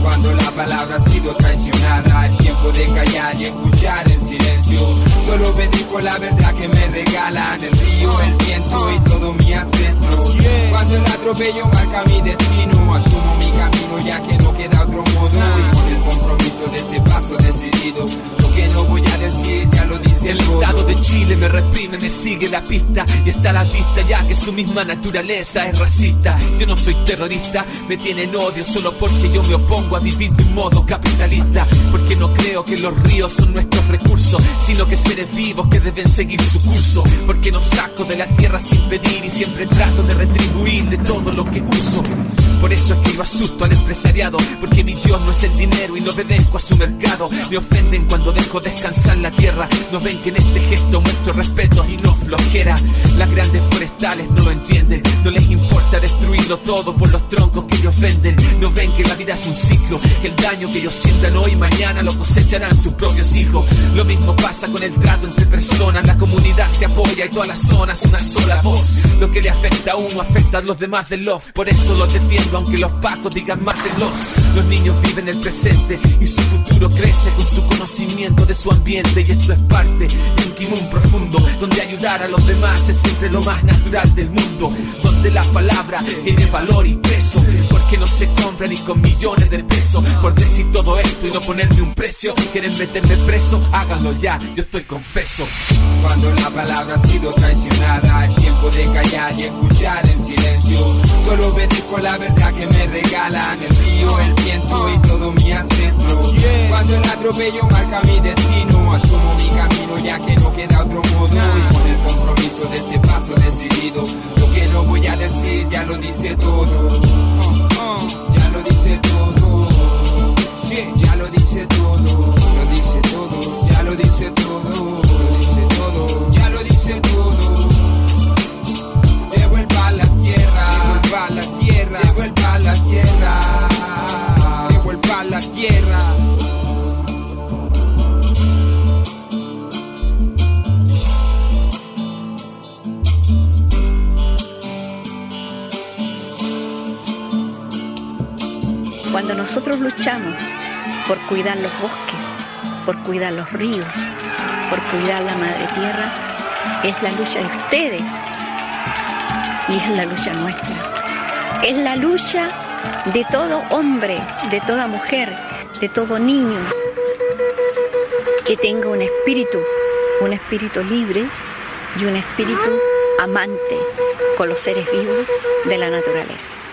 Cuando la palabra ha sido traicionada, es tiempo de callar y escuchar en silencio. Solo obedezco la verdad que me regalan el río, el viento y todo mi ancestro. Cuando el atropello marca mi destino, asumo mi camino ya que no queda otro modo. Y con el compromiso de este paso decidido, lo que no voy a decir ya lo dice El todo. Estado de Chile me reprime, me sigue la pista y está a la vista ya que su misma naturaleza es racista. Yo no soy terrorista, me tienen odio solo porque yo me opongo a vivir de un modo capitalista. Porque no creo que los ríos son nuestros recursos, sino que seres vivos que deben seguir su curso. Porque no saco de la tierra sin pedir y siempre trato de retribuirle todo lo que uso. Por eso es que yo asusto al empresariado, porque mi Dios no es el dinero y no obedezco a su mercado. Me ofenden cuando dejo descansar la tierra. No ven que en este gesto muestro respeto y no flojera. Las grandes forestales no lo entienden, no les importa destruirlo todo por los troncos que ellos venden. No ven que la vida es un ciclo, que el daño que ellos sientan hoy mañana lo cosecharán sus propios hijos. Lo mismo pasa con el trato entre personas, la comunidad se apoya y todas las zonas una sola voz. Lo que le afecta a uno afecta a los demás del love, por eso los defiendo aunque los pacos digan mátenlos. Los niños viven el presente y su futuro crece con su conocimiento de su ambiente y esto es parte de un kimón profundo donde ayudar a los demás es siempre lo más natural del mundo, donde la palabra tiene valor y peso, porque no se compra ni con millones de Por decir todo esto y no ponerme un precio, quieren meterme preso, háganlo ya, yo estoy confeso. Cuando la palabra ha sido traicionada, es tiempo de callar y escuchar en silencio. Solo obedezco la verdad que me regalan el río, el viento y todo mi ancestro. Cuando el atropello marca mi destino, asumo mi camino ya que no queda otro modo. Y con el compromiso de este paso decidido, lo que no voy a decir ya lo dice todo. Ya lo dice todo. Ya lo dice todo. Lo dice todo. Ya lo dice todo. Lo dice todo. Ya lo dice todo. Devuelva la tierra. Devuelva la tierra. Devuelva la tierra. Cuando nosotros luchamos por cuidar los bosques, por cuidar los ríos, por cuidar la madre tierra, es la lucha de ustedes y es la lucha nuestra. Es la lucha de todo hombre, de toda mujer, de todo niño que tenga un espíritu, un espíritu libre y un espíritu amante con los seres vivos de la naturaleza.